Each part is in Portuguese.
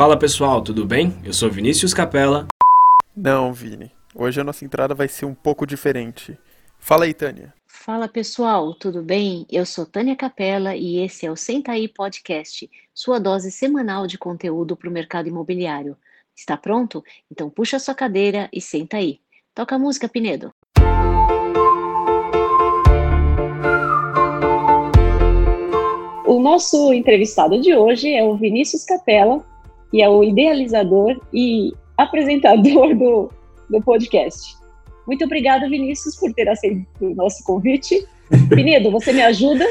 Fala pessoal, tudo bem? Eu sou Vinícius Capella. Não, Vini. Hoje a nossa entrada vai ser um pouco diferente. Fala aí, Tânia. Fala pessoal, tudo bem? Eu sou Tânia Capella e esse é o Senta aí Podcast, sua dose semanal de conteúdo para o mercado imobiliário. Está pronto? Então puxa sua cadeira e senta aí. Toca a música, Pinedo. O nosso entrevistado de hoje é o Vinícius Capella, que é o idealizador e apresentador do, do podcast. Muito obrigada, Vinícius, por ter aceito o nosso convite. Pinedo, você me ajuda?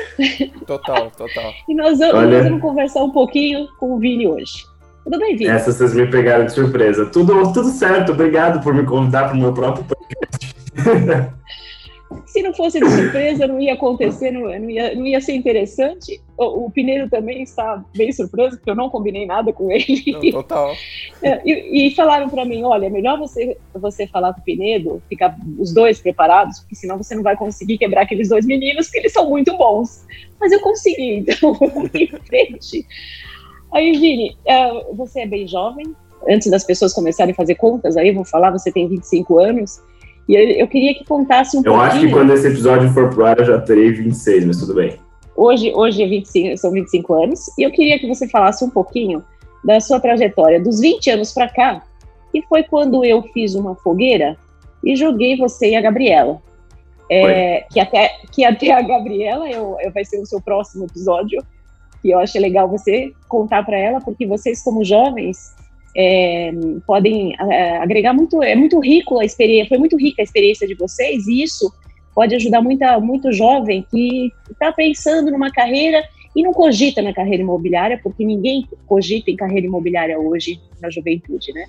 Total, total. e nós vamos, Olha... nós vamos, conversar um pouquinho com o Vini hoje. Tudo bem, Vini? Essa vocês me pegaram de surpresa. Tudo, tudo certo, obrigado por me convidar para o meu próprio podcast. Se não fosse de surpresa, não ia acontecer, não, não, ia, não ia ser interessante. O, o Pineiro também está bem surpreso, porque eu não combinei nada com ele. Não, total. É, e, e, falaram para mim: olha, é melhor você, você falar com o Pinedo, ficar os dois preparados, porque senão você não vai conseguir quebrar aqueles dois meninos, porque eles são muito bons. Mas eu consegui, então em frente. Aí, Vini, uh, você é bem jovem. Antes das pessoas começarem a fazer contas, aí vou falar, você tem 25 anos. E eu, eu queria que contasse um eu pouquinho. Eu acho que quando esse episódio for pro ar, eu já terei 26, mas tudo bem. Hoje, hoje é 25, são 25 anos. E eu queria que você falasse um pouquinho da sua trajetória dos 20 anos para cá, que foi quando eu fiz uma fogueira e joguei você e a Gabriela. É, que, até, que até a Gabriela eu, eu vai ser o seu próximo episódio, que eu achei legal você contar para ela, porque vocês, como jovens, é, podem é, agregar muito, é muito rico a experiência, foi muito rica a experiência de vocês, e isso pode ajudar muita, muito jovem que está pensando numa carreira e não cogita na carreira imobiliária, porque ninguém cogita em carreira imobiliária hoje na juventude, né?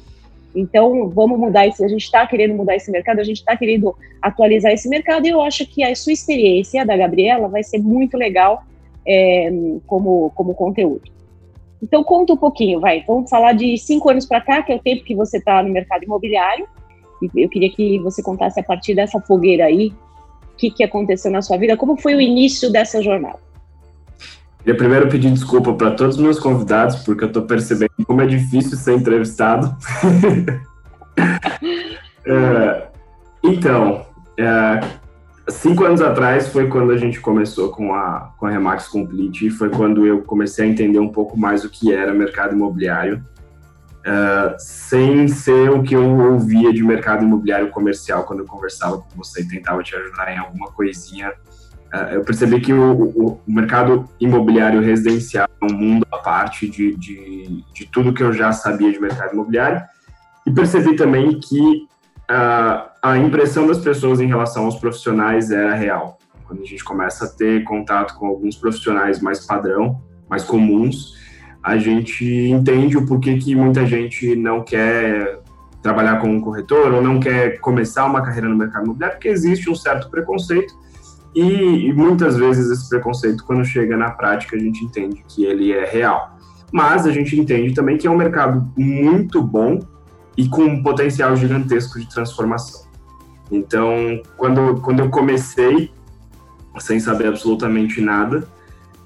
Então, vamos mudar isso. A gente está querendo mudar esse mercado, a gente está querendo atualizar esse mercado, e eu acho que a sua experiência a da Gabriela vai ser muito legal é, como, como conteúdo. Então, conta um pouquinho, vai. Vamos falar de cinco anos para cá, que é o tempo que você está no mercado imobiliário. E eu queria que você contasse a partir dessa fogueira aí, o que, que aconteceu na sua vida, como foi o início dessa jornada. Queria primeiro pedir desculpa para todos os meus convidados, porque eu estou percebendo como é difícil ser entrevistado. é, então, é, cinco anos atrás foi quando a gente começou com a, com a Remax Complete, e foi quando eu comecei a entender um pouco mais o que era mercado imobiliário, uh, sem ser o que eu ouvia de mercado imobiliário comercial quando eu conversava com você e tentava te ajudar em alguma coisinha. Uh, eu percebi que o, o, o, mercado imobiliário residencial é um mundo à parte de, de, de tudo que eu já sabia de mercado imobiliário, e percebi também que a, a impressão das pessoas em relação aos profissionais era real. Quando a gente começa a ter contato com alguns profissionais mais padrão, mais comuns, a gente entende o porquê que muita gente não quer trabalhar com um corretor ou não quer começar uma carreira no mercado imobiliário, porque existe um certo preconceito e, e, muitas vezes esse preconceito, quando chega na prática, a gente entende que ele é real. Mas a gente entende também que é um mercado muito bom e com um potencial gigantesco de transformação. Então, quando, quando eu comecei, sem saber absolutamente nada,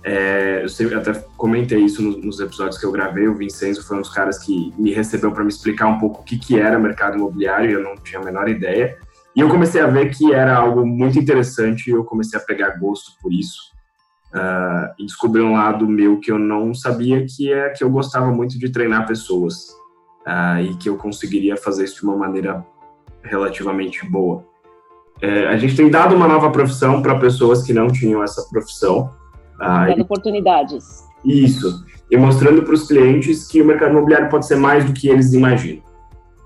é, eu sempre até comentei isso nos, nos, episódios que eu gravei. O Vincenzo foi um dos caras que me recebeu para me explicar um pouco o que, que era mercado imobiliário eu não tinha a menor ideia. E eu comecei a ver que era algo muito interessante e eu comecei a pegar gosto por isso. Uh, e descobri um lado meu que eu não sabia, que é que eu gostava muito de treinar pessoas uh, e que eu conseguiria fazer isso de uma maneira relativamente boa. É, a gente tem dado uma nova profissão para pessoas que não tinham essa profissão. Uh, Dando oportunidades. Isso. E mostrando para os clientes que o mercado imobiliário pode ser mais do que eles imaginam.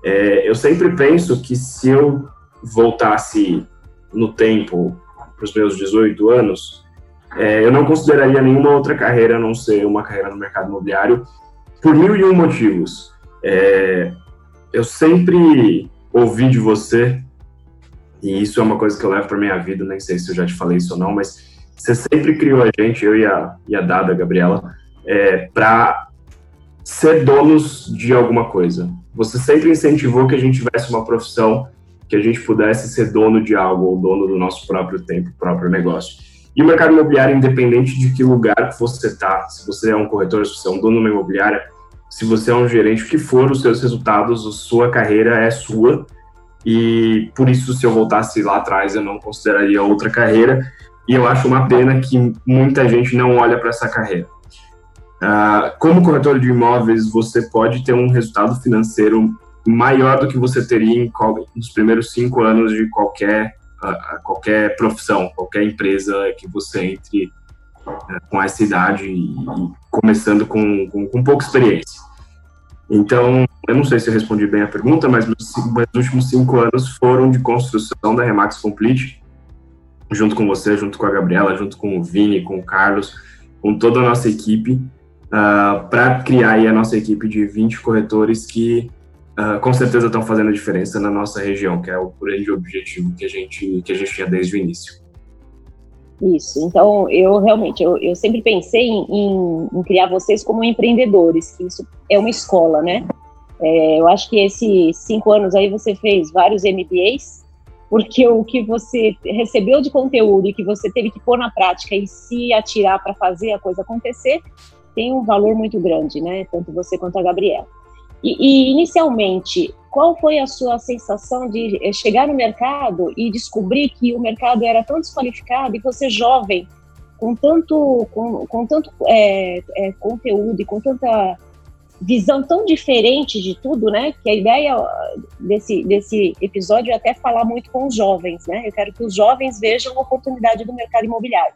É, eu sempre penso que se eu voltasse no tempo para os meus 18 anos, é, eu não consideraria nenhuma outra carreira a não ser uma carreira no mercado imobiliário por mil e um motivos. É, eu sempre ouvi de você, e isso é uma coisa que eu levo para minha vida, nem sei se eu já te falei isso ou não, mas você sempre criou a gente, eu e a, e a Dada, a Gabriela, é, para ser donos de alguma coisa. Você sempre incentivou que a gente tivesse uma profissão que a gente pudesse ser dono de algo, ou dono do nosso próprio tempo, próprio negócio. E o mercado imobiliário, independente de que lugar que você está, se você é um corretor, se você é um dono de uma imobiliária, se você é um gerente, o que for, os seus resultados, a sua carreira é sua. E por isso, se eu voltasse lá atrás, eu não consideraria outra carreira. E eu acho uma pena que muita gente não olha para essa carreira. Uh, como corretor de imóveis, você pode ter um resultado financeiro maior do que você teria em, nos primeiros cinco anos de qualquer, uh, qualquer profissão, qualquer empresa que você entre com essa idade e, começando com, com, com, pouca experiência. Então, eu não sei se eu respondi bem a pergunta, mas meus últimos cinco anos foram de construção da Remax Complete, junto com você, junto com a Gabriela, junto com o Vini, com o Carlos, com toda a nossa equipe, uh, para criar aí a nossa equipe de 20 corretores que uh, com certeza estão fazendo diferença na nossa região, que é o grande objetivo que a gente, que a gente tinha desde o início. Isso, então eu realmente, eu, eu sempre pensei em, em, em, criar vocês como empreendedores, que isso é uma escola, né? É, eu acho que esses cinco anos aí você fez vários MBAs, porque o que você recebeu de conteúdo e que você teve que pôr na prática e se atirar para fazer a coisa acontecer, tem um valor muito grande, né? Tanto você quanto a Gabriela. E, e, inicialmente, qual foi a sua sensação de eh, chegar no mercado e descobrir que o mercado era tão desqualificado e você jovem, com tanto, com, com tanto é, é, conteúdo e com tanta visão tão diferente de tudo, né? Que a ideia desse, desse episódio é até falar muito com os jovens, né? Eu quero que os jovens vejam a oportunidade do mercado imobiliário.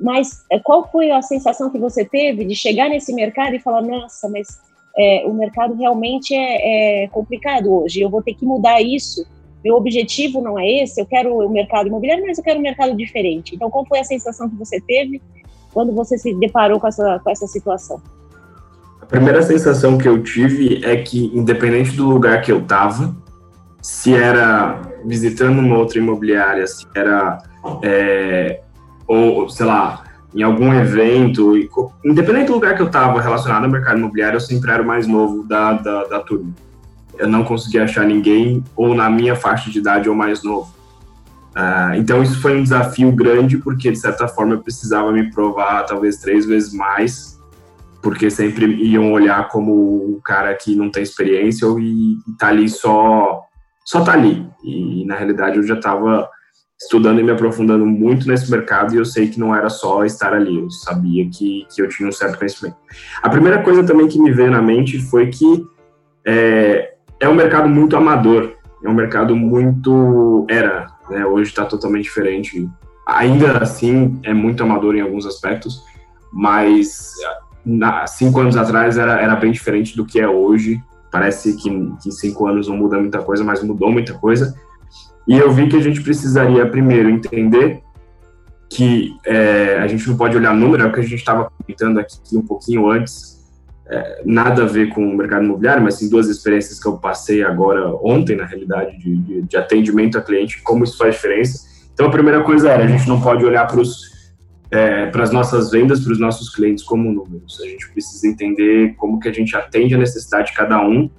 Mas qual foi a sensação que você teve de chegar nesse mercado e falar, nossa, mas é, o mercado realmente é, é, complicado hoje, eu vou ter que mudar isso. Meu objetivo não é esse, eu quero o mercado imobiliário, mas eu quero um mercado diferente. Então, qual foi a sensação que você teve quando você se deparou com essa, com essa situação? primeira sensação que eu tive é que, independente do lugar que eu estava, se era visitando uma outra imobiliária, se era, é, ou sei lá, em algum evento, independente do lugar que eu estava relacionado ao mercado imobiliário, eu sempre era o mais novo da, da, da turma. Eu não conseguia achar ninguém ou na minha faixa de idade ou mais novo. Uh, então isso foi um desafio grande porque de certa forma eu precisava me provar talvez três vezes mais porque sempre iam olhar como o cara que não tem experiência e, e tá ali só só tá ali. E na realidade eu já estava estudando e me aprofundando muito nesse mercado e eu sei que não era só estar ali, eu sabia que, que eu tinha um certo conhecimento. A primeira coisa também que me veio na mente foi que é, é um mercado muito amador, é um mercado muito era, né? Hoje está totalmente diferente. Ainda assim é muito amador em alguns aspectos, mas na, cinco anos atrás era, era bem diferente do que é hoje. Parece que, que cinco anos não muda muita coisa, mas mudou muita coisa. E eu vi que a gente precisaria primeiro entender que é, a gente não pode olhar número, é o que a gente estava comentando aqui um pouquinho antes, é, nada a ver com o mercado imobiliário, mas sim duas experiências que eu passei agora, ontem, na realidade, de, de, de atendimento a cliente, como isso faz diferença. Então, a primeira coisa era, a gente não pode olhar para é, as nossas vendas, para os nossos clientes como números. A gente precisa entender como que a gente atende a necessidade de cada um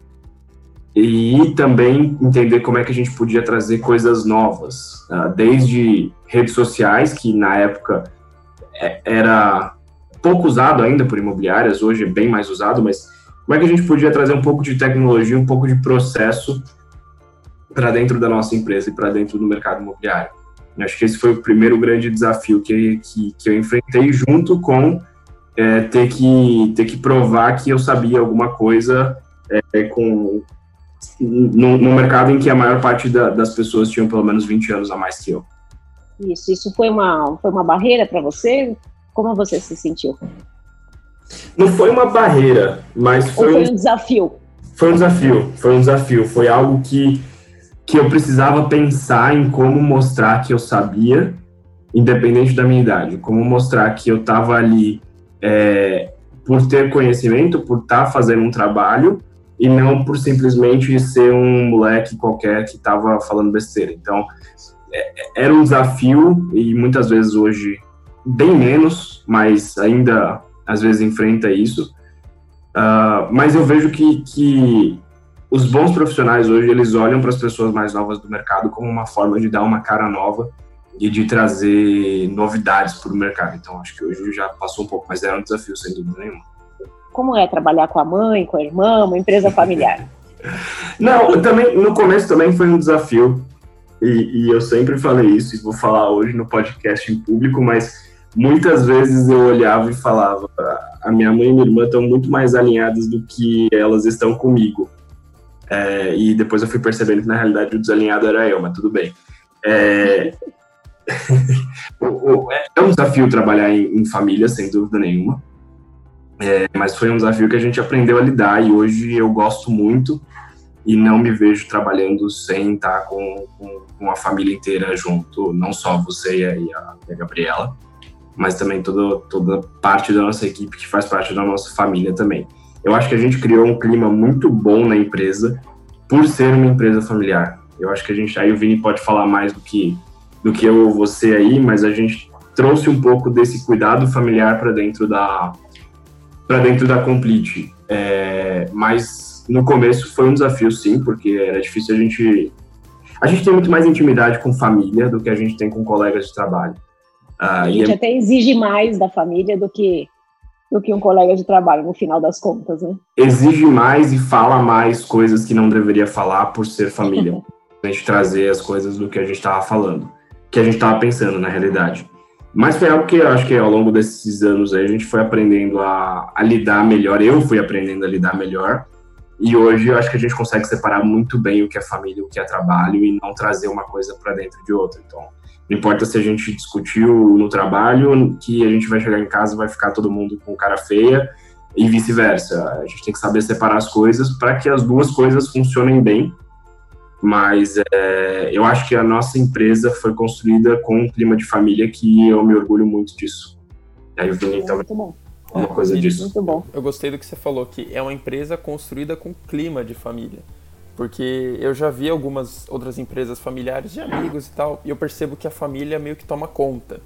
e também entender como é que a gente podia trazer coisas novas, uh, desde redes sociais, que na época é, era pouco usado ainda por imobiliárias, hoje é bem mais usado, mas como é que a gente podia trazer um pouco de tecnologia, um pouco de processo para dentro da nossa empresa e para dentro do mercado imobiliário. Acho que esse foi o primeiro grande desafio que, que, que eu enfrentei, junto com é, ter, que, ter que provar que eu sabia alguma coisa é, com, no, no, mercado em que a maior parte da, das pessoas tinham pelo menos 20 anos a mais que eu. Isso, isso foi uma, foi uma barreira para você? Como você se sentiu? Não foi uma barreira, mas foi, foi um desafio. Foi um desafio, foi um desafio, foi algo que que eu precisava pensar em como mostrar que eu sabia, independente da minha idade, como mostrar que eu estava ali é, por ter conhecimento, por estar tá fazendo um trabalho e não por simplesmente ser um moleque qualquer que estava falando besteira. Então, é, era um desafio e muitas vezes hoje bem menos, mas ainda às vezes enfrenta isso. Uh, mas eu vejo que, que os bons profissionais hoje eles olham para as pessoas mais novas do mercado como uma forma de dar uma cara nova e de trazer novidades para o mercado. Então acho que hoje já passou um pouco, mas era um desafio sem dúvida nenhuma. Como é trabalhar com a mãe, com a irmã, uma empresa familiar? Não, também no começo também foi um desafio e, e, eu sempre falei isso e vou falar hoje no podcast em público, mas muitas vezes eu olhava e falava: a minha mãe e minha irmã estão muito mais alinhadas do que elas estão comigo. É, e depois eu fui percebendo que na realidade o desalinhado era eu, mas tudo bem. É, é um desafio trabalhar em, em família, sem dúvida nenhuma. É, mas foi um desafio que a gente aprendeu a lidar e hoje eu gosto muito e não me vejo trabalhando sem estar com, com, com a família inteira junto, não só você e a, e a Gabriela, mas também toda, toda parte da nossa equipe que faz parte da nossa família também. Eu acho que a gente criou um clima muito bom na empresa por ser uma empresa familiar. Eu acho que a gente, aí o Vini pode falar mais do que, do que eu ou você aí, mas a gente trouxe um pouco desse cuidado familiar para dentro da para dentro da Complete. É, mas no começo foi um desafio, sim, porque era difícil a gente. A gente tem muito mais intimidade com família do que a gente tem com colegas de trabalho. Uh, a gente é... até exige mais da família do que do que um colega de trabalho, no final das contas, né? Exige mais e fala mais coisas que não deveria falar por ser família. a gente trazer as coisas do que a gente estava falando, que a gente estava pensando na realidade. Mas foi algo que eu acho que ao longo desses anos aí a gente foi aprendendo a, a lidar melhor. Eu fui aprendendo a lidar melhor e hoje eu acho que a gente consegue separar muito bem o que é família, o que é trabalho e não trazer uma coisa para dentro de outra. Então, não importa se a gente discutiu no trabalho, que a gente vai chegar em casa e vai ficar todo mundo com cara feia e vice-versa. A gente tem que saber separar as coisas para que as duas coisas funcionem bem. Mas é, eu acho que a nossa empresa foi construída com um clima de família que eu me orgulho muito disso. E aí o Vini também. Muito bom uma coisa disso. Muito bom. Eu gostei do que você falou, que é uma empresa construída com clima de família. Porque eu já vi algumas outras empresas familiares de amigos e tal, e eu percebo que a família meio que toma conta.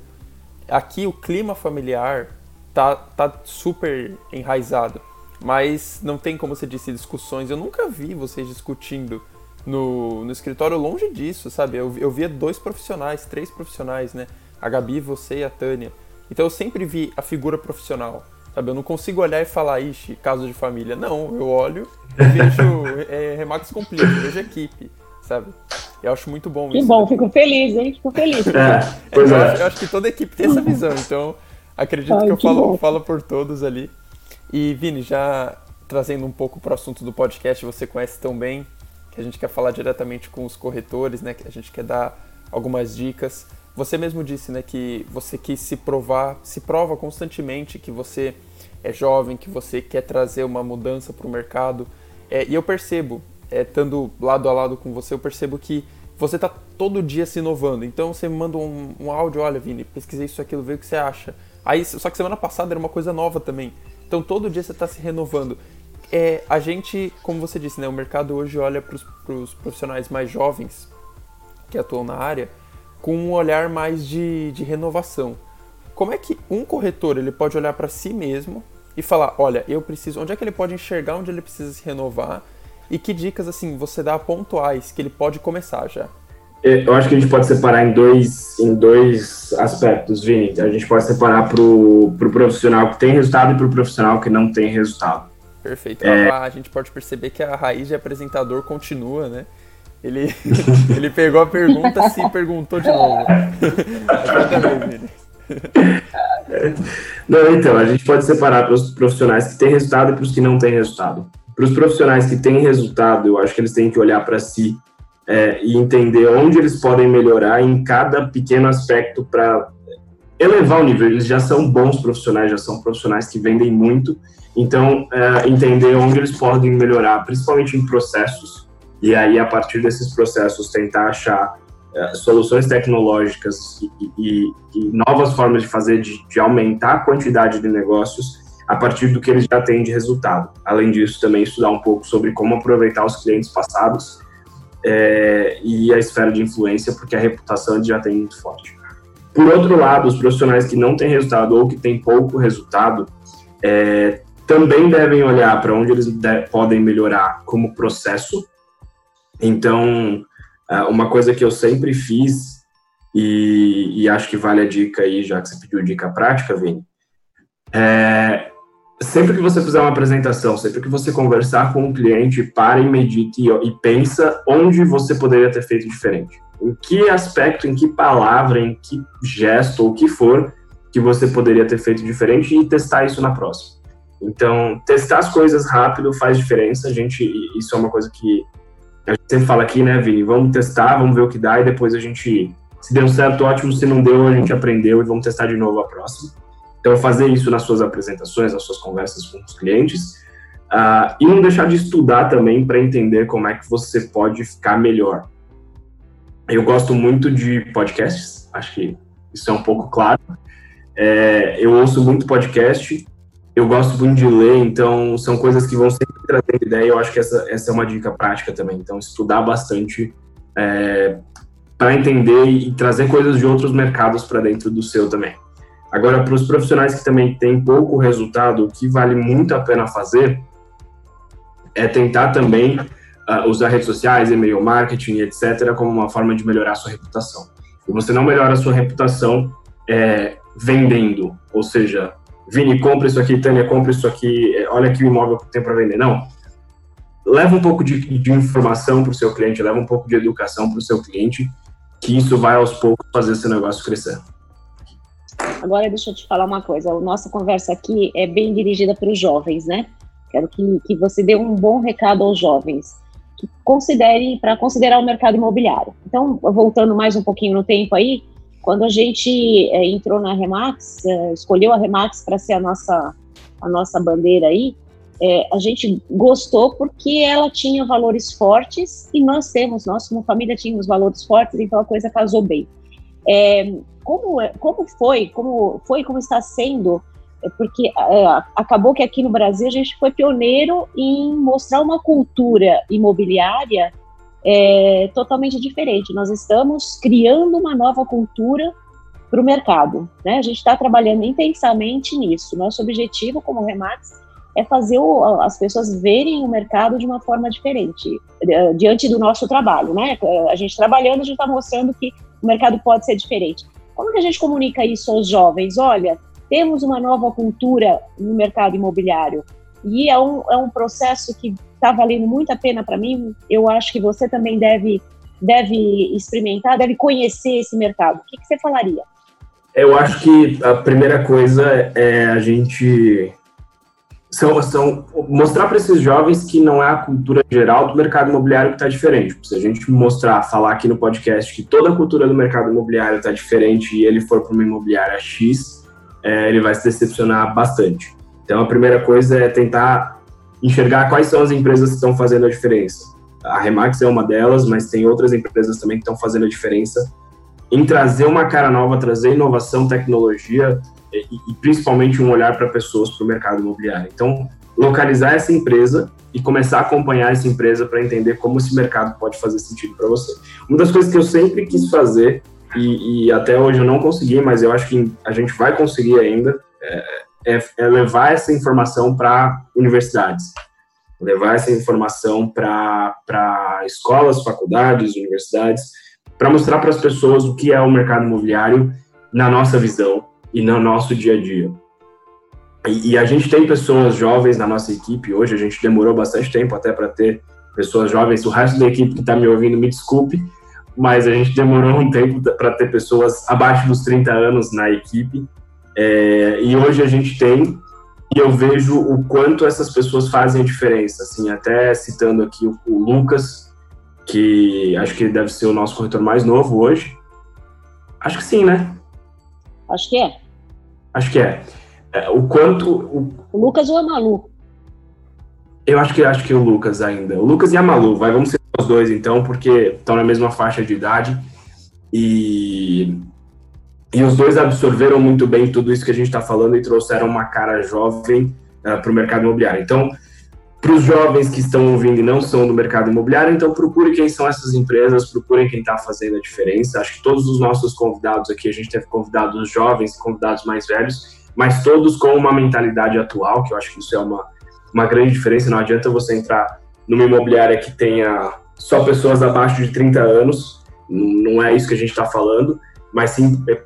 Aqui o clima familiar tá, tá super enraizado, mas não tem, como você disse, discussões. Eu nunca vi vocês discutindo no, no escritório longe disso, sabe? Eu, eu via dois profissionais, três profissionais, né? A Gabi, você e a Tânia. Então eu sempre vi a figura profissional. Sabe, eu não consigo olhar e falar, ixi, caso de família. Não, eu olho e vejo é, Remax Complete, vejo equipe, sabe? Eu acho muito bom que isso. Que bom, né? fico feliz, hein? Fico feliz. É, pois eu, é. acho, eu acho que toda equipe tem essa visão, então acredito Ai, que eu que falo, falo por todos ali. E Vini, já trazendo um pouco para o assunto do podcast, você conhece tão bem, que a gente quer falar diretamente com os corretores, né? Que a gente quer dar algumas dicas. Você mesmo disse, né, que você quis se provar, se prova constantemente que você é jovem, que você quer trazer uma mudança para o mercado. É, e eu percebo, é, estando lado a lado com você, eu percebo que você está todo dia se inovando. Então você me manda um, um áudio, olha, Vini, pesquisei isso, aquilo, vê o que você acha. Aí, só que semana passada era uma coisa nova também. Então todo dia você está se renovando. É, a gente, como você disse, né, o mercado hoje olha para os profissionais mais jovens que atuam na área com um olhar mais de, de renovação. Como é que um corretor ele pode olhar para si mesmo e falar, olha, eu preciso, onde é que ele pode enxergar onde ele precisa se renovar e que dicas assim você dá pontuais que ele pode começar já? Eu acho que a gente pode separar em dois, em dois aspectos, Vini. A gente pode separar para o pro profissional que tem resultado e para o profissional que não tem resultado. Perfeito. É... A gente pode perceber que a raiz de apresentador continua, né? Ele, ele pegou a pergunta e perguntou de novo. não, então, a gente pode separar para os profissionais que têm resultado e para os que não têm resultado. Para os profissionais que têm resultado, eu acho que eles têm que olhar para si é, e entender onde eles podem melhorar em cada pequeno aspecto para elevar o nível. Eles já são bons profissionais, já são profissionais que vendem muito, então é, entender onde eles podem melhorar, principalmente em processos e aí, a partir desses processos, tentar achar uh, soluções tecnológicas e, e, e, novas formas de fazer, de, de, aumentar a quantidade de negócios a partir do que eles já têm de resultado. Além disso, também estudar um pouco sobre como aproveitar os clientes passados é, e a esfera de influência, porque a reputação já tem muito forte. Por outro lado, os profissionais que não têm resultado ou que têm pouco resultado, é, também devem olhar para onde eles podem melhorar como processo então, ah, uma coisa que eu sempre fiz, e, e, acho que vale a dica aí, já que você pediu dica prática, Vini, é, sempre que você fizer uma apresentação, sempre que você conversar com um cliente, para e medite e, e pensa onde você poderia ter feito diferente. Em que aspecto, em que palavra, em que gesto ou o que for que você poderia ter feito diferente e testar isso na próxima. Então, testar as coisas rápido faz diferença. A gente, isso é uma coisa que a gente sempre fala aqui, né, Vini? Vamos testar, vamos ver o que dá e depois a gente, se deu certo, ótimo. Se não deu, a gente aprendeu e vamos testar de novo a próxima. Então, fazer isso nas suas apresentações, nas suas conversas com os clientes. Uh, e não deixar de estudar também para entender como é que você pode ficar melhor. Eu gosto muito de podcasts, acho que isso é um pouco claro. É, eu ouço muito podcast eu gosto muito de ler, então são coisas que vão sempre trazendo ideia. Eu acho que essa, essa é uma dica prática também. Então, estudar bastante é, para entender e trazer coisas de outros mercados para dentro do seu também. Agora, para os profissionais que também têm pouco resultado, o que vale muito a pena fazer é tentar também uh, usar redes sociais, e-mail marketing, etc., como uma forma de melhorar a sua reputação. E você não melhora a sua reputação é, vendendo, ou seja, Vini, compra isso aqui, Tânia, compra isso aqui, é, olha aqui o imóvel que tem para vender. Não. Leva um pouco de, de informação para o seu cliente, leva um pouco de educação para o seu cliente, que isso vai aos poucos fazer seu negócio crescer. Agora, deixa eu te falar uma coisa. A nossa conversa aqui é bem dirigida para os jovens, né? Quero que, que você dê um bom recado aos jovens. Considere, para considerar o mercado imobiliário. Então, voltando mais um pouquinho no tempo aí, quando a gente é, entrou na Remax, é, escolheu a Remax para ser a nossa, a nossa bandeira aí, é, a gente gostou porque ela tinha valores fortes e nós temos, nós como família tínhamos valores fortes, então a coisa casou bem. É, como, é, como foi, como foi, como está sendo, é, porque acabou que aqui no Brasil a gente foi pioneiro em mostrar uma cultura imobiliária é totalmente diferente. Nós estamos criando uma nova cultura para o mercado. Né? A gente está trabalhando intensamente nisso. Nosso objetivo como Remax é fazer o, as pessoas verem o mercado de uma forma diferente, eh, diante do nosso trabalho. Né? A gente trabalhando, a gente está mostrando que o mercado pode ser diferente. Como que a gente comunica isso aos jovens? Olha, temos uma nova cultura no mercado imobiliário. E é um, é um processo que está valendo muito a pena para mim. Eu acho que você também deve, deve experimentar, deve conhecer esse mercado. O que, que você falaria? Eu acho que a primeira coisa é a gente são, são mostrar para esses jovens que não é a cultura geral do mercado imobiliário que está diferente. Se a gente mostrar, falar aqui no podcast que toda a cultura do mercado imobiliário está diferente e ele for para uma imobiliária X, é, ele vai se decepcionar bastante. Então, a primeira coisa é tentar enxergar quais são as empresas que estão fazendo a diferença. A Remax é uma delas, mas tem outras empresas também que estão fazendo a diferença em trazer uma cara nova, trazer inovação, tecnologia e, e principalmente um olhar para pessoas para o mercado imobiliário. Então, localizar essa empresa e começar a acompanhar essa empresa para entender como esse mercado pode fazer sentido para você. Uma das coisas que eu sempre quis fazer e, e, até hoje eu não consegui, mas eu acho que a gente vai conseguir ainda, é, é, é levar essa informação para universidades, levar essa informação para escolas, faculdades, universidades, para mostrar para as pessoas o que é o mercado imobiliário na nossa visão e no nosso dia a dia. E, e a gente tem pessoas jovens na nossa equipe hoje, a gente demorou bastante tempo até para ter pessoas jovens. O resto da equipe que está me ouvindo, me desculpe, mas a gente demorou um tempo para ter pessoas abaixo dos 30 anos na equipe é, e hoje a gente tem, e eu vejo o quanto essas pessoas fazem a diferença. Assim, até citando aqui o, o Lucas, que acho que ele deve ser o nosso corretor mais novo hoje. Acho que sim, né? Acho que é. Acho que é. é o quanto. O... o Lucas ou a Malu? Eu acho que acho que o Lucas ainda. O Lucas e a Malu, vai, vamos ser os dois então, porque estão na mesma faixa de idade. E e os dois absorveram muito bem tudo isso que a gente está falando e trouxeram uma cara jovem uh, para o mercado imobiliário. Então, para os jovens que estão ouvindo e não são do mercado imobiliário, então procure quem são essas empresas, procurem quem está fazendo a diferença. Acho que todos os nossos convidados aqui, a gente teve convidados jovens, convidados mais velhos, mas todos com uma mentalidade atual, que eu acho que isso é uma, uma grande diferença. Não adianta você entrar numa imobiliária que tenha só pessoas abaixo de 30 anos, não é isso que a gente está falando mas sim é,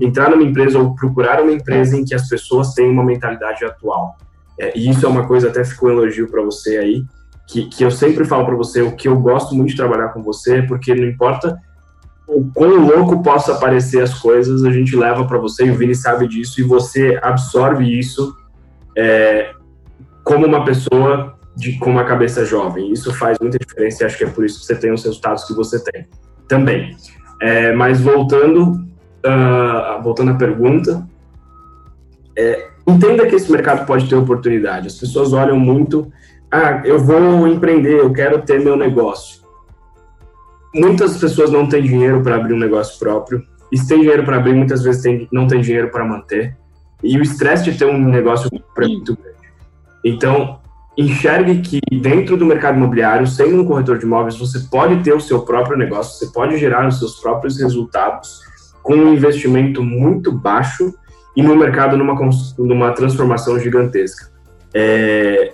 entrar numa empresa ou procurar uma empresa em que as pessoas têm uma mentalidade atual. É, e isso é uma coisa, até ficou um elogio para você aí, que, que eu sempre falo para você, o que eu gosto muito de trabalhar com você, porque não importa o quão louco possa parecer as coisas, a gente leva para você, e o Vini sabe disso, e você absorve isso é, como uma pessoa de, com uma cabeça jovem. Isso faz muita diferença e acho que é por isso que você tem os resultados que você tem também. É, mas voltando, uh, voltando à pergunta, é, entenda que esse mercado pode ter oportunidade. As pessoas olham muito, ah, eu vou empreender, eu quero ter meu negócio. Muitas pessoas não têm dinheiro para abrir um negócio próprio. E se tem dinheiro para abrir, muitas vezes tem, não tem dinheiro para manter. E o estresse de ter um negócio é muito grande. Então, enxergue que dentro do mercado imobiliário, sendo um corretor de imóveis, você pode ter o seu próprio negócio, você pode gerar os seus próprios resultados com um investimento muito baixo e no mercado numa, numa transformação gigantesca. É,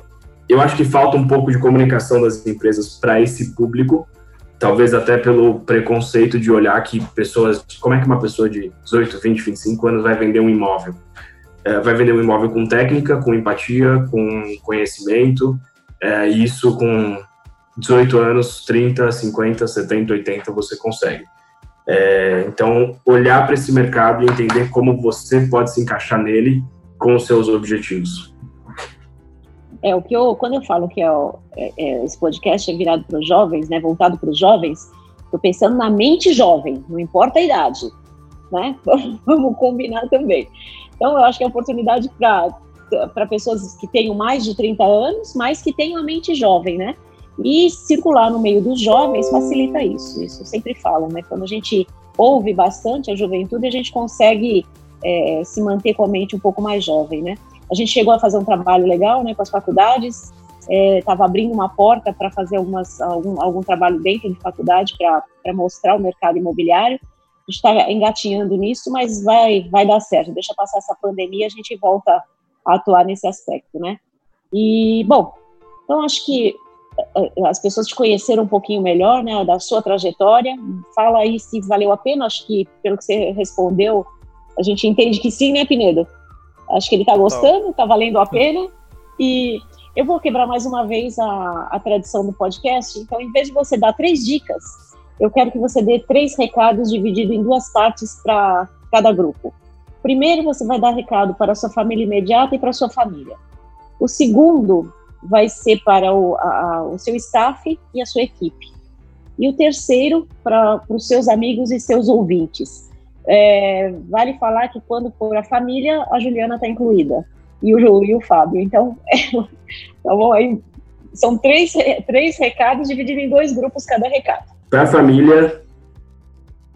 eu acho que falta um pouco de comunicação das empresas para esse público, talvez até pelo preconceito de olhar que pessoas, como é que uma pessoa de 18, 20, 25 anos vai vender um imóvel? É, vai vender um imóvel com técnica, com empatia, com conhecimento, é, isso com 18 anos, 30, 50, 70, 80 você consegue. É, então, olhar para esse mercado e entender como você pode se encaixar nele com os seus objetivos. É, o que eu, quando eu falo que é, é, é esse podcast é virado para os jovens, né, voltado para os jovens, estou pensando na mente jovem, não importa a idade, né? Vamos combinar também. Então, eu acho que é oportunidade para pessoas que tenham mais de 30 anos, mas que tenham a mente jovem, né? E circular no meio dos jovens facilita isso. Isso eu sempre falo, né? Quando a gente ouve bastante a juventude, a gente consegue é, se manter com a mente um pouco mais jovem, né? A gente chegou a fazer um trabalho legal, né, com as faculdades, estava é, abrindo uma porta para fazer algumas, algum, algum trabalho dentro de faculdade para mostrar o mercado imobiliário está engatinhando nisso, mas vai, vai dar certo. Deixa passar essa pandemia, a gente volta a atuar nesse aspecto, né? E, bom, então acho que eh, eh, as pessoas te conheceram um pouquinho melhor, né, da sua trajetória. Fala aí se valeu a pena. Acho que, pelo que você respondeu, a gente entende que sim, né, Pinedo? Acho que ele está gostando, está valendo a pena. E eu vou quebrar mais uma vez a, a tradição do podcast. Então, em vez de você dar três dicas eu quero que você dê três recados divididos em duas partes para cada grupo. Primeiro, você vai dar recado para a sua família imediata e para a sua família. O segundo vai ser para o, a, o seu staff e a sua equipe. E o terceiro, para os seus amigos e seus ouvintes. É, vale falar que quando for a família, a Juliana está incluída. E o, e o Fábio. Então, é, aí, são três, três recados divididos em dois grupos cada recado. Para a família,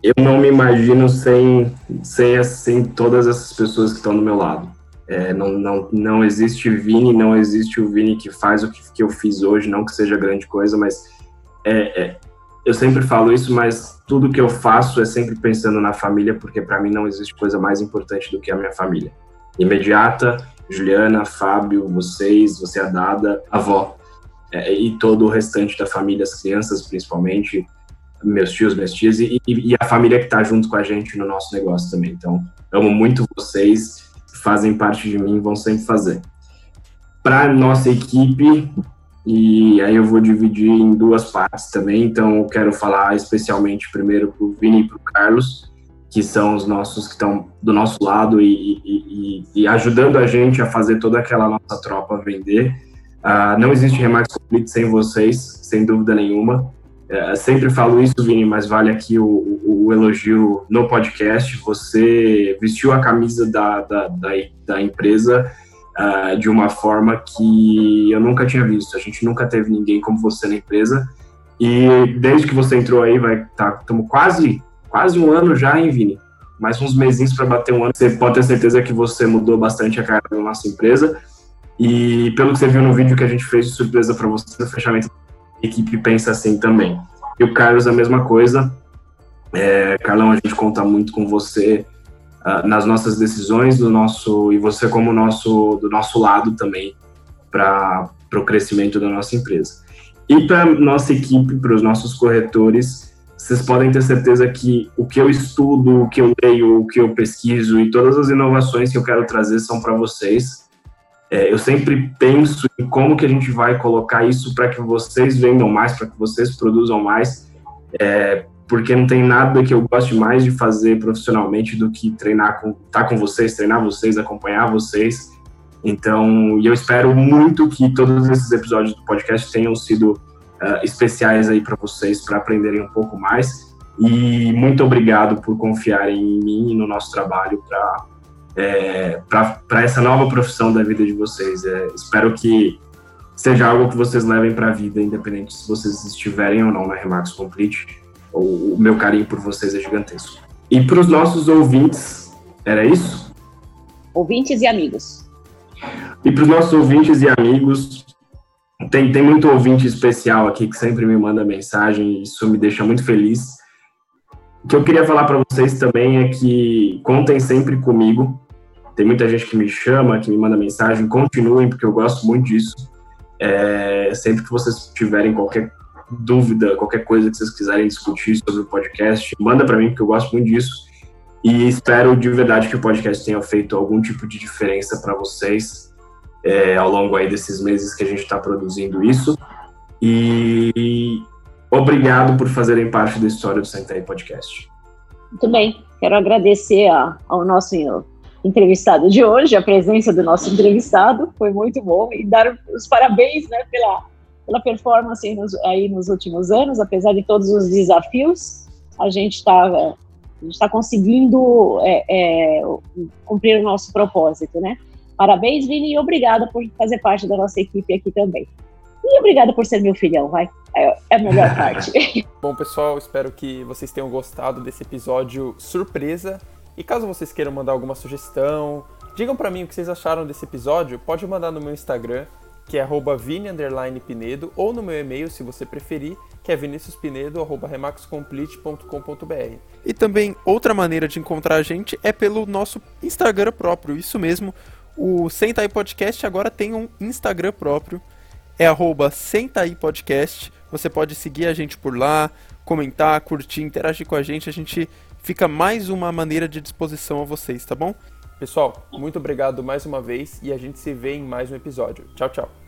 eu não me imagino sem, sem assim, todas essas pessoas que estão do meu lado. É, não, não, não existe Vini, não existe o Vini que faz o que, que eu fiz hoje, não que seja grande coisa, mas é, é, eu sempre falo isso, mas tudo que eu faço é sempre pensando na família, porque para mim não existe coisa mais importante do que a minha família. Imediata, Juliana, Fábio, vocês, você a Dada, a avó, é, e todo o restante da família, as crianças principalmente, meus tios, minhas tias e, e a família que está junto com a gente no nosso negócio também. Então, amo muito vocês, fazem parte de mim, vão sempre fazer. Para nossa equipe, e aí eu vou dividir em duas partes também, então eu quero falar especialmente primeiro para o Vini e para o Carlos, que são os nossos que estão do nosso lado e, e, e, ajudando a gente a fazer toda aquela nossa tropa vender. Uh, não existe Remax Complete sem vocês, sem dúvida nenhuma. É, sempre falo isso, Vini, mas vale aqui o, o, o, elogio no podcast. Você vestiu a camisa da, da, da, da empresa uh, de uma forma que eu nunca tinha visto. A gente nunca teve ninguém como você na empresa. E desde que você entrou aí, vai tá, estamos quase quase um ano já, hein, Vini? Mais uns mesinhos para bater um ano. Você pode ter certeza que você mudou bastante a cara da nossa empresa. E pelo que você viu no vídeo que a gente fez de surpresa para você no fechamento equipe pensa assim também. E o Carlos, a mesma coisa. É, Carlão, a gente conta muito com você uh, nas nossas decisões, do nosso e você como nosso do nosso lado também para o crescimento da nossa empresa. E para nossa equipe, para os nossos corretores, vocês podem ter certeza que o que eu estudo, o que eu leio, o que eu pesquiso e todas as inovações que eu quero trazer são para vocês É, eu sempre penso em como que a gente vai colocar isso para que vocês vendam mais, para que vocês produzam mais, é, porque não tem nada que eu goste mais de fazer profissionalmente do que treinar com, estar tá com vocês, treinar vocês, acompanhar vocês. Então, eu espero muito que todos esses episódios do podcast tenham sido uh, especiais aí para vocês, para aprenderem um pouco mais. E muito obrigado por confiarem em mim e no nosso trabalho para é, para essa nova profissão da vida de vocês. É, espero que seja algo que vocês levem para a vida, independente se vocês estiverem ou não na Remarks Complete. O, o meu carinho por vocês é gigantesco. E para os nossos ouvintes, era isso? Ouvintes e amigos. E para os nossos ouvintes e amigos, tem, tem muito ouvinte especial aqui que sempre me manda mensagem, e isso me deixa muito feliz. O que eu queria falar para vocês também é que contem sempre comigo. Tem muita gente que me chama, que me manda mensagem. Continuem, porque eu gosto muito disso. É, sempre que vocês tiverem qualquer dúvida, qualquer coisa que vocês quiserem discutir sobre o podcast, manda para mim, porque eu gosto muito disso. E espero de verdade que o podcast tenha feito algum tipo de diferença para vocês é, ao longo aí desses meses que a gente está produzindo isso. E Obrigado por fazerem parte da história do Sentai Podcast. Muito bem. Quero agradecer ao nosso entrevistado de hoje, a presença do nosso entrevistado. Foi muito bom. E dar os parabéns né, pela, pela performance aí nos, aí nos últimos anos, apesar de todos os desafios. A gente está está conseguindo é, é, cumprir o nosso propósito, né? Parabéns, Vini, e obrigada por fazer parte da nossa equipe aqui também. E obrigada por ser meu filhão, vai. É, é a melhor parte. Bom, pessoal, espero que vocês tenham gostado desse episódio surpresa. E caso vocês queiram mandar alguma sugestão, digam para mim o que vocês acharam desse episódio, pode mandar no meu Instagram, que é vini_pinedo, ou no meu e-mail, se você preferir, que é viniciuspinedo@remaxcomplete.com.br. E também outra maneira de encontrar a gente é pelo nosso Instagram próprio, isso mesmo. O Sentai Podcast agora tem um Instagram próprio é arroba Podcast. Você pode seguir a gente por lá, comentar, curtir, interagir com a gente. A gente fica mais uma maneira de disposição a vocês, tá bom? Pessoal, muito obrigado mais uma vez e a gente se vê em mais um episódio. Tchau, tchau.